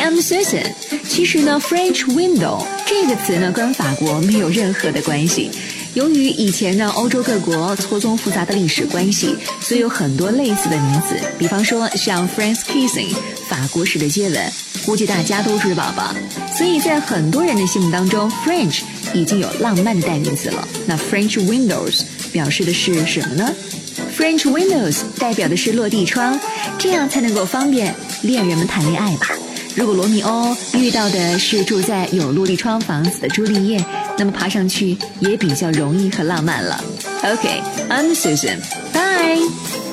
I'm Susan。其实呢，French window 这个词呢跟法国没有任何的关系。由于以前呢欧洲各国错综复杂的历史关系，所以有很多类似的名词。比方说像 French kissing 法国式的接吻，估计大家都知道吧。所以在很多人的心目当中，French 已经有浪漫的代名词了。那 French windows 表示的是什么呢？French windows 代表的是落地窗，这样才能够方便恋人们谈恋爱吧。如果罗密欧遇到的是住在有落地窗房子的朱丽叶，那么爬上去也比较容易和浪漫了。OK，I'm Susan，Bye。